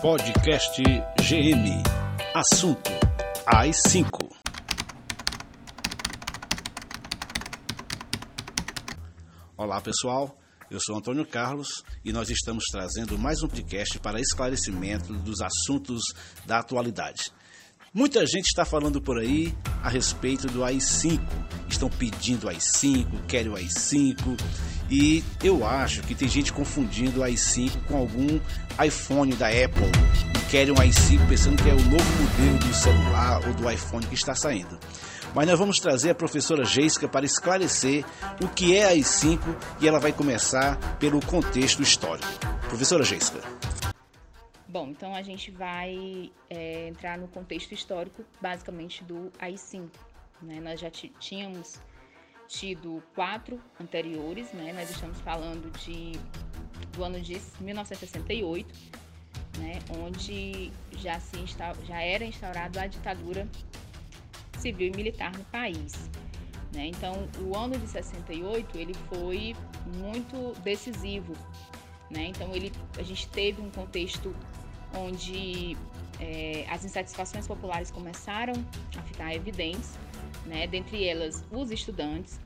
Podcast GM. Assunto AI5. Olá pessoal, eu sou Antônio Carlos e nós estamos trazendo mais um podcast para esclarecimento dos assuntos da atualidade. Muita gente está falando por aí a respeito do AI5. Estão pedindo AI5, querem o AI5. E eu acho que tem gente confundindo o AI5 com algum iPhone da Apple. Querem um AI5 pensando que é o novo modelo do celular ou do iPhone que está saindo. Mas nós vamos trazer a professora Geisca para esclarecer o que é AI5 e ela vai começar pelo contexto histórico. Professora Geisca. Bom, então a gente vai é, entrar no contexto histórico, basicamente, do AI-5. Né? Nós já tínhamos tido quatro anteriores, né? Nós estamos falando de, do ano de 1968, né? Onde já, se já era instaurada a ditadura civil e militar no país. Né? Então, o ano de 68 ele foi muito decisivo. Né? Então, ele, a gente teve um contexto onde é, as insatisfações populares começaram a ficar evidentes, né? dentre elas os estudantes.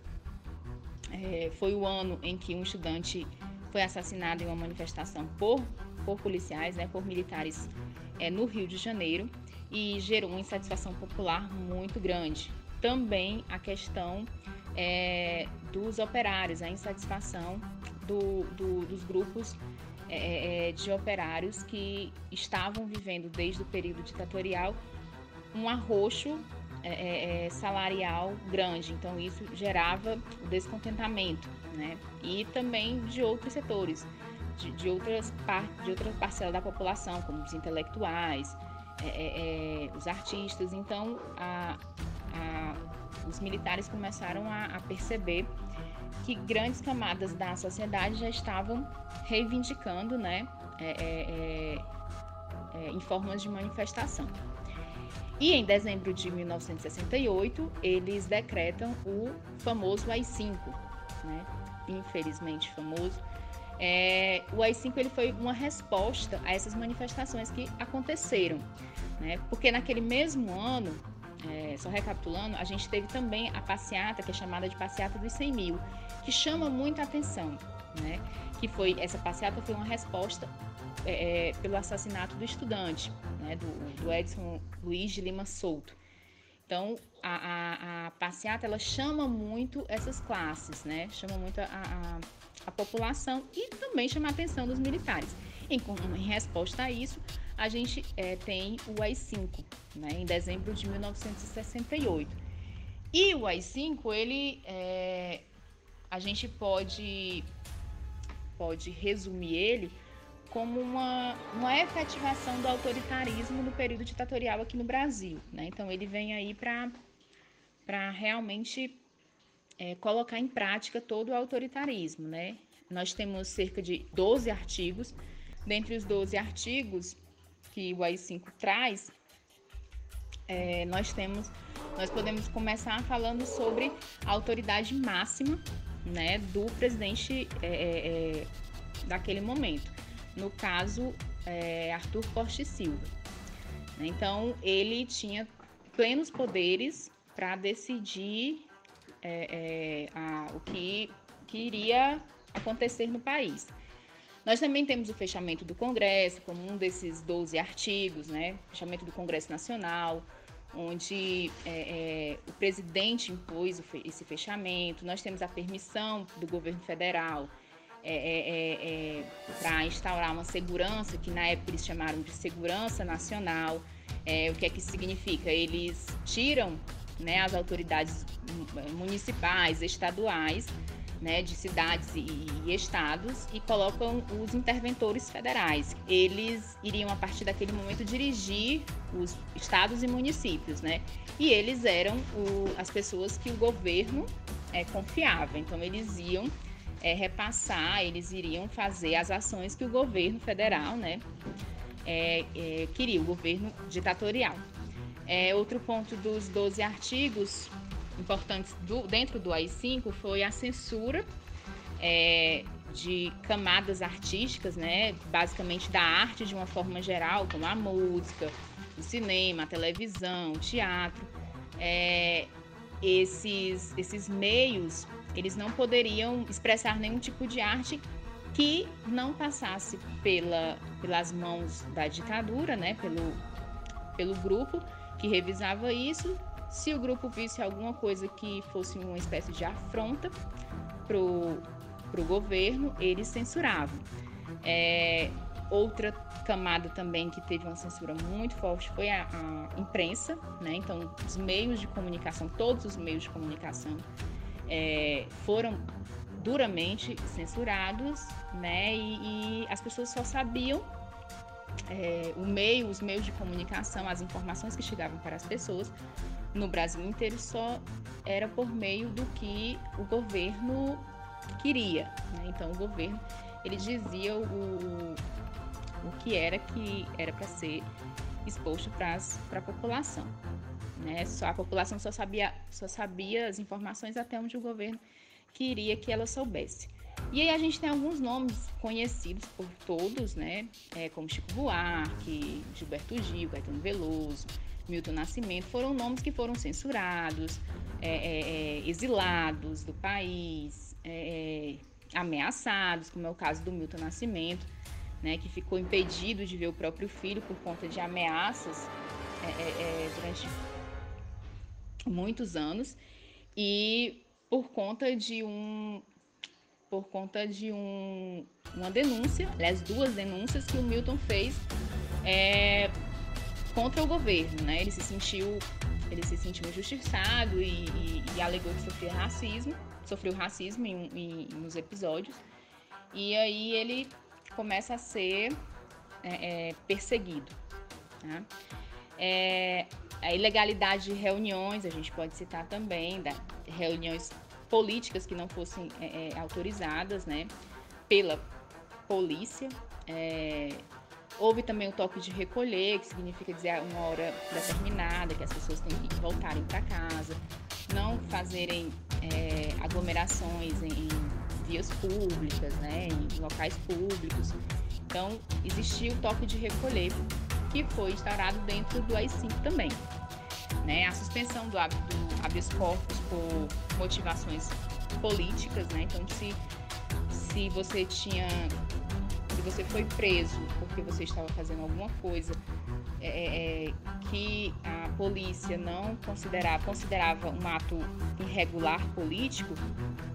É, foi o ano em que um estudante foi assassinado em uma manifestação por, por policiais, né? por militares é, no Rio de Janeiro e gerou uma insatisfação popular muito grande. Também a questão é, dos operários, a insatisfação do, do, dos grupos é, é, é, de operários que estavam vivendo desde o período ditatorial um arroxo é, é, é, salarial grande. Então isso gerava o descontentamento, né? E também de outros setores, de, de outras partes, de outra parcela da população, como os intelectuais, os artistas. Então a, a, os militares começaram a, a perceber que grandes camadas da sociedade já estavam reivindicando, né, é, é, é, é, em formas de manifestação. E em dezembro de 1968, eles decretam o famoso AI-5, né, infelizmente famoso. É, o AI-5 ele foi uma resposta a essas manifestações que aconteceram, né, porque naquele mesmo ano é, só recapitulando, a gente teve também a passeata, que é chamada de passeata dos 100 mil, que chama muita atenção, né? Que foi, essa passeata foi uma resposta é, é, pelo assassinato do estudante, né? Do, do Edson Luiz de Lima Souto. Então, a, a, a, passeata, ela chama muito essas classes, né? Chama muito a, a, a população e também chama a atenção dos militares. Em, em resposta a isso, a gente é, tem o AI-5, né, em dezembro de 1968. E o AI-5, ele, é, a gente pode, pode resumir ele como uma, uma efetivação do autoritarismo no período ditatorial aqui no Brasil. Né? Então, ele vem aí para realmente é, colocar em prática todo o autoritarismo. Né? Nós temos cerca de 12 artigos. Dentre os 12 artigos, que o AI-5 traz, é, nós temos, nós podemos começar falando sobre a autoridade máxima, né, do presidente é, é, é daquele momento. No caso, é, Arthur Costa Silva. Então, ele tinha plenos poderes para decidir é, a, o que, que iria acontecer no país. Nós também temos o fechamento do Congresso, como um desses 12 artigos, né? Fechamento do Congresso Nacional, onde é, é, o presidente impôs esse fechamento. Nós temos a permissão do governo federal é, é, é, é para instaurar uma segurança, que na época eles chamaram de segurança nacional. o que é que significa? Eles tiram né, as autoridades municipais, estaduais, né, de cidades e, e, estados e colocam os interventores federais. Eles iriam, a partir daquele momento, dirigir os estados e municípios, né? E eles eram o, as pessoas que o governo é, confiava. Então, eles iam é, repassar, eles iriam fazer as ações que o governo federal, né, é, é queria, o governo ditatorial. É, outro ponto dos 12 artigos importantes do, dentro do AI-5 foi a censura é, de camadas artísticas, né? Basicamente da arte de uma forma geral, como a música, o cinema, a televisão, o teatro. É, esses, esses meios, eles não poderiam expressar nenhum tipo de arte que não passasse pela, pelas mãos da ditadura, né? Pelo, pelo grupo que revisava isso. Se o grupo visse alguma coisa que fosse uma espécie de afronta para o governo, eles censuravam. É, outra camada também que teve uma censura muito forte foi a, a, imprensa, né? Então, os meios de comunicação, todos os meios de comunicação é, foram duramente censurados, né? E, e as pessoas só sabiam é, o meio, os meios de comunicação, as informações que chegavam para as pessoas no Brasil inteiro só era por meio do que o governo queria. Né? Então o governo ele dizia o, o que era que era para ser exposto para a população. Né? Só, a população só sabia, só sabia as informações até onde o governo queria que ela soubesse. E aí a gente tem alguns nomes conhecidos por todos, né? É, como Chico Buarque, Gilberto Gil, Caetano Veloso, Milton Nascimento, foram nomes que foram censurados, é, é, é exilados do país, é, é, ameaçados, como é o caso do Milton Nascimento, né, que ficou impedido de ver o próprio filho por conta de ameaças durante muitos anos. E por conta de um por conta de um, uma denúncia, aliás, duas denúncias que o Milton fez é, contra o governo, né? Ele se sentiu ele se sentiu injustiçado e, e, e alegou que sofria racismo sofreu racismo em, em, nos episódios. E aí ele começa a ser é, é, perseguido. Tá? É, a ilegalidade de reuniões, a gente pode citar também, da, reuniões políticas que não fossem é, é, autorizadas né, pela polícia. É, houve também o toque de recolher, que significa dizer uma hora determinada, que as pessoas têm que voltarem para casa, não fazerem é, aglomerações em, em, vias públicas, né, em locais públicos. Então, existiu o toque de recolher, que foi instaurado dentro do AI-5 também. Né? A suspensão do, habeas corpus por motivações políticas, né? Então, se, se você tinha se você foi preso porque você estava fazendo alguma coisa é, é, é, que a polícia não considerava, considerava um ato irregular político,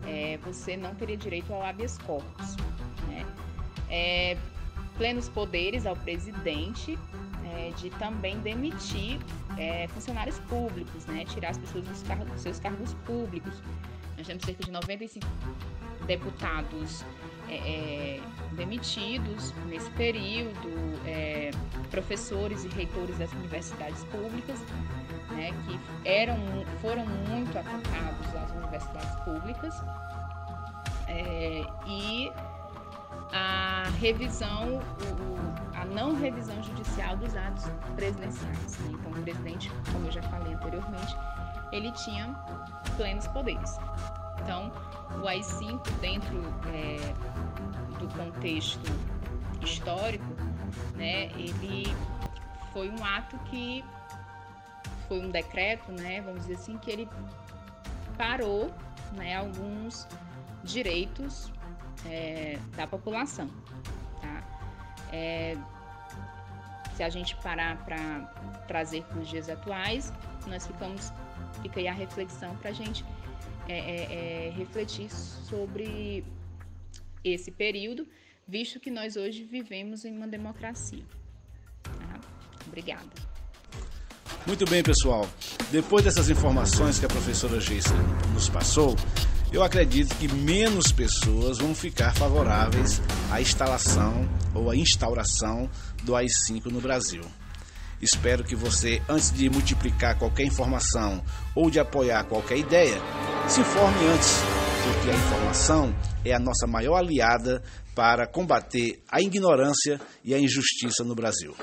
é, você não teria direito ao habeas corpus. Né? É, plenos poderes ao presidente é, de também demitir funcionários públicos, né? tirar as pessoas dos, dos seus cargos públicos. Nós temos cerca de 95 deputados é, é, demitidos nesse período, é, professores e reitores das universidades públicas, né, que eram, foram muito atacados às universidades públicas, é, e a revisão, o, a não revisão judicial dos atos presidenciais. Né? Então, o presidente, como eu já falei anteriormente, ele tinha plenos poderes. Então, o AI-5, dentro é, do contexto histórico, né, ele foi um ato que foi um decreto, né, vamos dizer assim, que ele parou né, alguns direitos é, da população. Tá? É, se a gente parar para trazer para os dias atuais, nós ficamos, fica aí a reflexão para a gente é, é, é, refletir sobre esse período, visto que nós hoje vivemos em uma democracia. Tá? Obrigada. Muito bem, pessoal. Depois dessas informações que a professora Geisa nos passou, eu acredito que menos pessoas vão ficar favoráveis à instalação ou à instauração do AI-5 no Brasil. Espero que você, antes de multiplicar qualquer informação ou de apoiar qualquer ideia, se informe antes, porque a informação é a nossa maior aliada para combater a ignorância e a injustiça no Brasil.